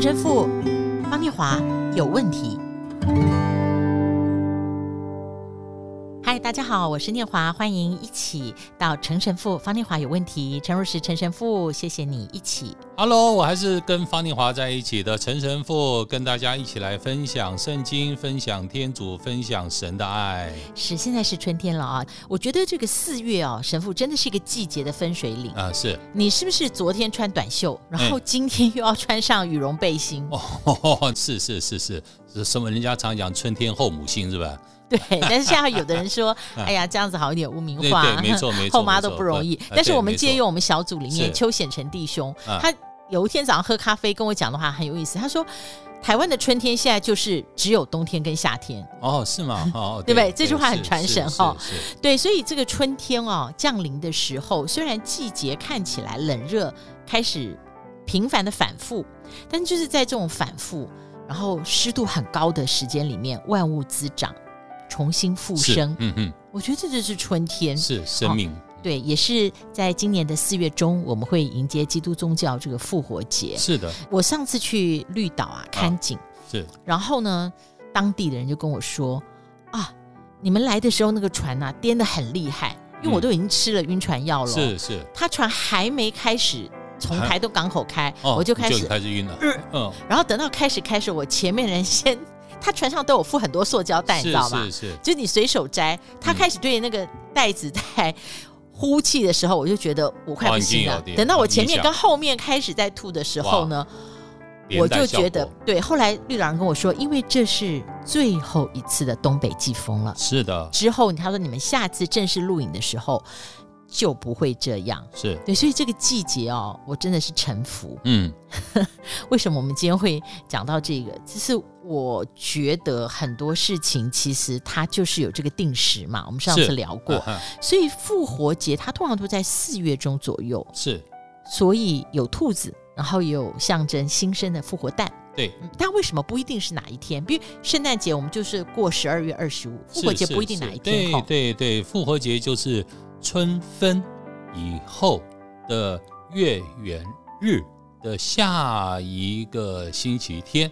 陈神父方念华有问题。嗨，大家好，我是念华，欢迎一起到陈神父方念华有问题。陈如石陈神父，谢谢你一起。Hello，我还是跟方念华在一起的陈神父，跟大家一起来分享圣经，分享天主，分享神的爱。是，现在是春天了啊！我觉得这个四月哦，神父真的是一个季节的分水岭啊、呃！是你是不是昨天穿短袖，然后今天又要穿上羽绒背心？哦，是是是是，是什么？人家常讲春天后母心是吧？对，但是现在有的人说，哎呀，这样子好像有点污名化，对，对，没错 没错，后妈都不容易。但是我们借用我们小组里面邱显成弟兄，他有一天早上喝咖啡跟我讲的话很有意思，他说，台湾的春天现在就是只有冬天跟夏天。哦，是吗？哦，对不对？这句话很传神哈。对，所以这个春天哦降临的时候，虽然季节看起来冷热开始频繁的反复，但就是在这种反复，然后湿度很高的时间里面，万物滋长。重新复生，嗯嗯，我觉得这就是春天，是生命，对，也是在今年的四月中，我们会迎接基督宗教这个复活节。是的，我上次去绿岛啊看景，啊、是，然后呢，当地的人就跟我说啊，你们来的时候那个船呐、啊、颠得很厉害，因为我都已经吃了晕船药了，是是，他船还没开始从台东港口开，我就开始就开始晕了，嗯，然后等到开始开始，我前面人先。他船上都有附很多塑胶袋，你知道吗？是是，是，就你随手摘。他开始对那个袋子在呼气的时候，我就觉得我快不行了。等到我前面跟后面开始在吐的时候呢，我就觉得对。后来绿狼跟我说，因为这是最后一次的东北季风了。是的。之后他说，你们下次正式录影的时候。就不会这样，是对，所以这个季节哦，我真的是臣服。嗯，为什么我们今天会讲到这个？就是我觉得很多事情其实它就是有这个定时嘛。我们上次聊过，啊、所以复活节它通常都在四月中左右。是，所以有兔子，然后也有象征新生的复活蛋。对，但为什么不一定是哪一天？比如圣诞节，我们就是过十二月二十五，复活节不一定哪一天。对对对，复活节就是。春分以后的月圆日的下一个星期天，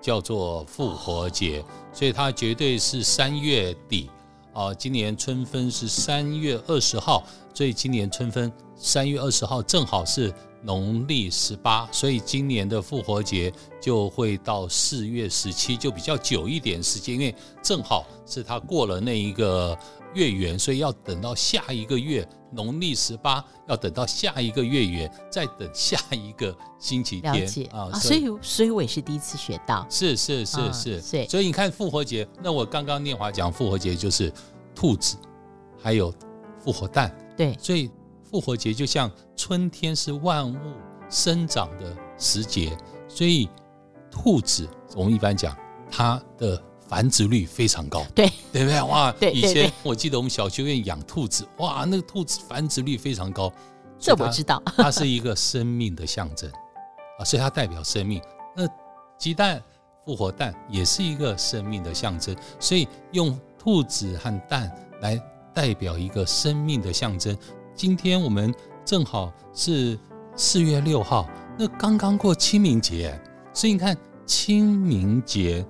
叫做复活节，所以它绝对是三月底啊。今年春分是三月二十号，所以今年春分三月二十号正好是农历十八，所以今年的复活节就会到四月十七，就比较久一点时间，因为正好是他过了那一个。月圆，所以要等到下一个月农历十八，要等到下一个月圆，再等下一个星期天。啊，所以所以我也是第一次学到。是是是是，所以你看复活节，那我刚刚念华讲复活节就是兔子，还有复活蛋。对，所以复活节就像春天是万物生长的时节，所以兔子我们一般讲它的。繁殖率非常高，对对不对？哇，对，以前我记得我们小学院养兔子，哇，那个兔子繁殖率非常高，这我知道，它是一个生命的象征啊，所以它代表生命。那鸡蛋、复活蛋也是一个生命的象征，所以用兔子和蛋来代表一个生命的象征。今天我们正好是四月六号，那刚刚过清明节，所以你看清明节。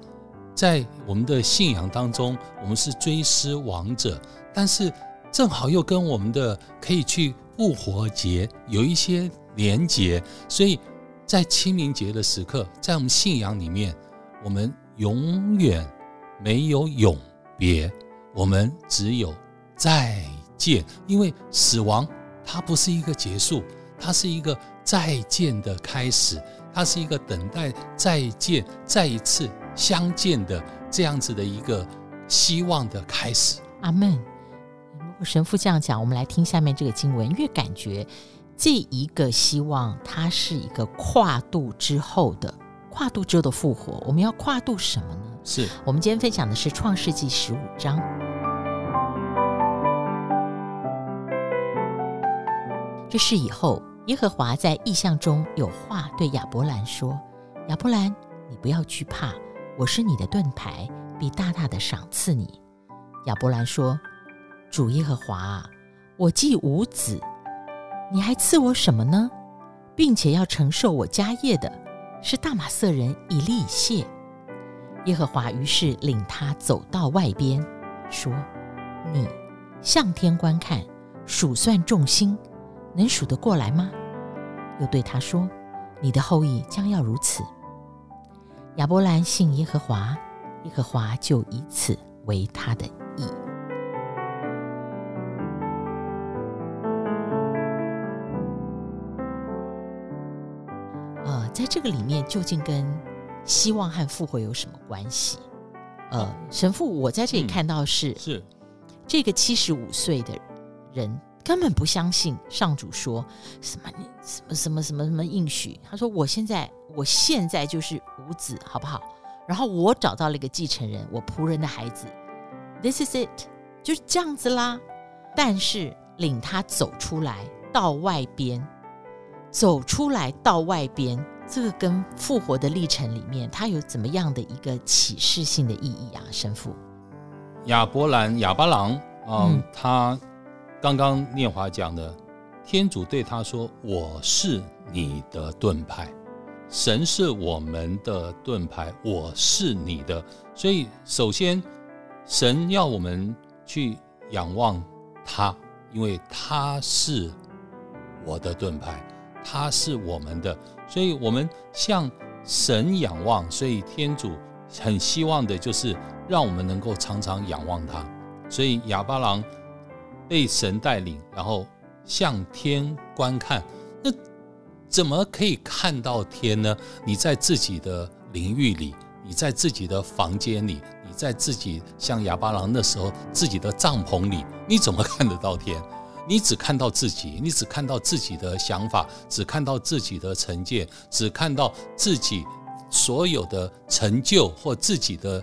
在我们的信仰当中，我们是追思亡者，但是正好又跟我们的可以去复活节有一些连结，所以在清明节的时刻，在我们信仰里面，我们永远没有永别，我们只有再见，因为死亡它不是一个结束，它是一个再见的开始，它是一个等待再见，再一次。相见的这样子的一个希望的开始。阿门。如果神父这样讲，我们来听下面这个经文，越感觉这一个希望，它是一个跨度之后的跨度之后的复活。我们要跨度什么呢？是我们今天分享的是创世纪十五章。这事以后，耶和华在异象中有话对亚伯兰说：“亚伯兰，你不要惧怕。”我是你的盾牌，必大大的赏赐你。亚伯兰说：“主耶和华啊，我既无子，你还赐我什么呢？并且要承受我家业的，是大马色人以利谢。耶和华于是领他走到外边，说：“你向天观看，数算众星，能数得过来吗？”又对他说：“你的后裔将要如此。”亚伯兰信耶和华，耶和华就以此为他的义。呃，在这个里面究竟跟希望和复活有什么关系？呃，神父，我在这里看到是、嗯、是这个七十五岁的人根本不相信上主说什么你什么什么什么什么应许。他说：“我现在我现在就是无子，好不好？然后我找到了一个继承人，我仆人的孩子，This is it，就是这样子啦。但是领他走出来到外边，走出来到外边。”这个跟复活的历程里面，它有怎么样的一个启示性的意义啊？神父，亚伯兰亚巴郎，嗯、他刚刚念华讲的，天主对他说：“我是你的盾牌，神是我们的盾牌，我是你的。”所以，首先，神要我们去仰望他，因为他是我的盾牌。他是我们的，所以我们向神仰望。所以天主很希望的就是让我们能够常常仰望他。所以亚巴郎被神带领，然后向天观看。那怎么可以看到天呢？你在自己的领域里，你在自己的房间里，你在自己像哑巴郎那时候自己的帐篷里，你怎么看得到天？你只看到自己，你只看到自己的想法，只看到自己的成见，只看到自己所有的成就或自己的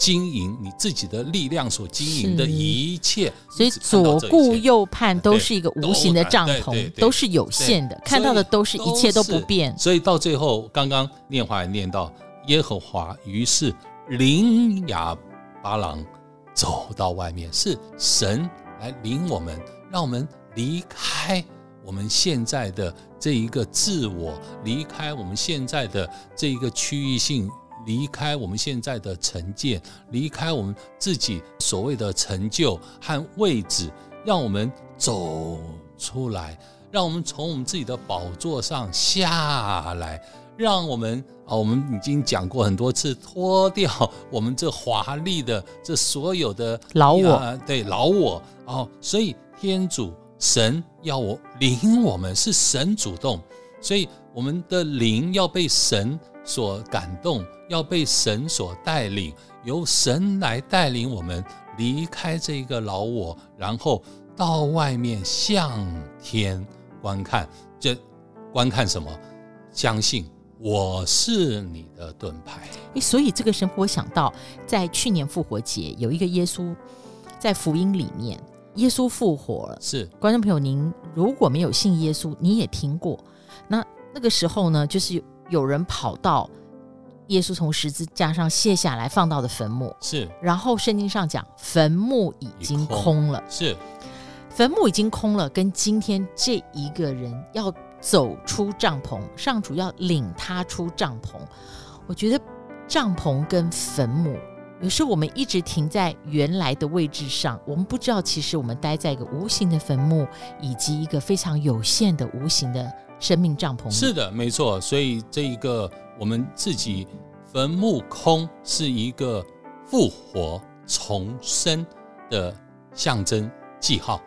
经营，你自己的力量所经营的一切。所以左顾右盼都是一个无形的帐篷，都是有限的，看到的都是一切都不变。所以到最后，刚刚念华也念到耶和华于是领亚巴郎走到外面，是神来领我们。让我们离开我们现在的这一个自我，离开我们现在的这一个区域性，离开我们现在的成见，离开我们自己所谓的成就和位置，让我们走出来，让我们从我们自己的宝座上下来，让我们啊，我们已经讲过很多次，脱掉我们这华丽的这所有的老我，对老我哦，所以。天主神要我领我们，是神主动，所以我们的灵要被神所感动，要被神所带领，由神来带领我们离开这个老我，然后到外面向天观看。这观看什么？相信我是你的盾牌。诶，所以这个神父我想到，在去年复活节有一个耶稣在福音里面。耶稣复活了，是观众朋友，您如果没有信耶稣，你也听过。那那个时候呢，就是有人跑到耶稣从十字架上卸下来放到的坟墓，是。然后圣经上讲，坟墓已经空了，空是。坟墓已经空了，跟今天这一个人要走出帐篷，上主要领他出帐篷。我觉得帐篷跟坟墓。有时候我们一直停在原来的位置上，我们不知道其实我们待在一个无形的坟墓，以及一个非常有限的无形的生命帐篷。是的，没错。所以这一个我们自己坟墓空是一个复活重生的象征记号。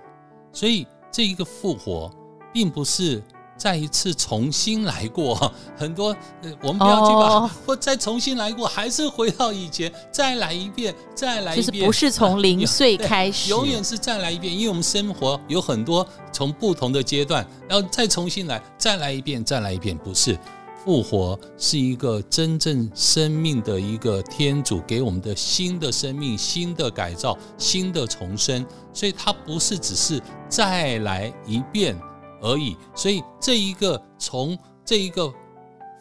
所以这一个复活并不是。再一次重新来过，很多呃我们不要去把 或再重新来过，还是回到以前，再来一遍，再来一遍，就是不是从零 岁开始，永远是再来一遍，因为我们生活有很多从不同的阶段，然后再重新来，再来一遍，再来一遍，不是复活，是一个真正生命的一个天主给我们的新的生命、新的改造、新的重生，所以它不是只是再来一遍。而已，所以这一个从这一个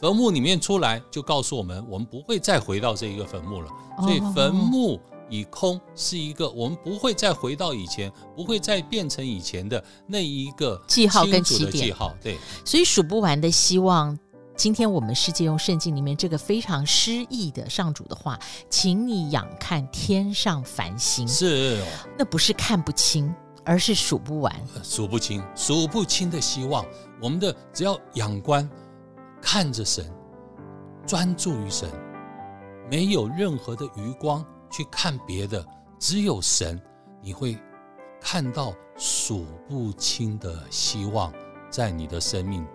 坟墓里面出来，就告诉我们，我们不会再回到这一个坟墓了。所以坟墓已空是一个，我们不会再回到以前，不会再变成以前的那一个记号跟起点。记号对，所以数不完的希望。今天我们世界用圣经里面这个非常诗意的上主的话，请你仰看天上繁星，是，那不是看不清，而是数不完，数不清，数不清的希望。我们的只要仰观，看着神，专注于神，没有任何的余光去看别的，只有神，你会看到数不清的希望在你的生命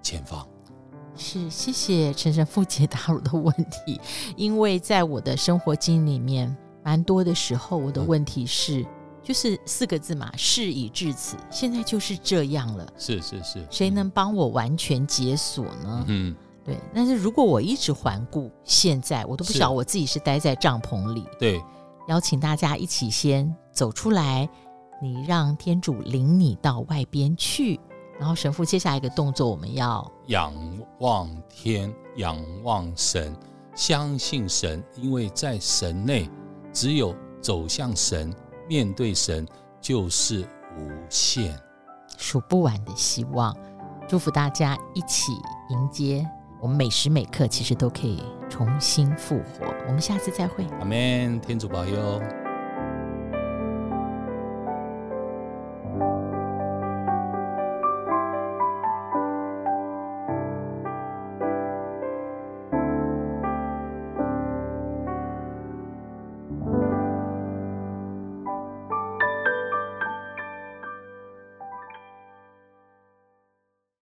前方。是，谢谢陈神父解答我的问题，因为在我的生活经里面，蛮多的时候，我的问题是，嗯、就是四个字嘛，事已至此，现在就是这样了。是是是，谁能帮我完全解锁呢？嗯，对。但是如果我一直环顾现在，我都不晓得我自己是待在帐篷里。对，邀请大家一起先走出来，你让天主领你到外边去。然后神父接下来一个动作，我们要仰望天，仰望神，相信神，因为在神内，只有走向神，面对神，就是无限、数不完的希望。祝福大家一起迎接我们每时每刻，其实都可以重新复活。我们下次再会。阿门，天主保佑。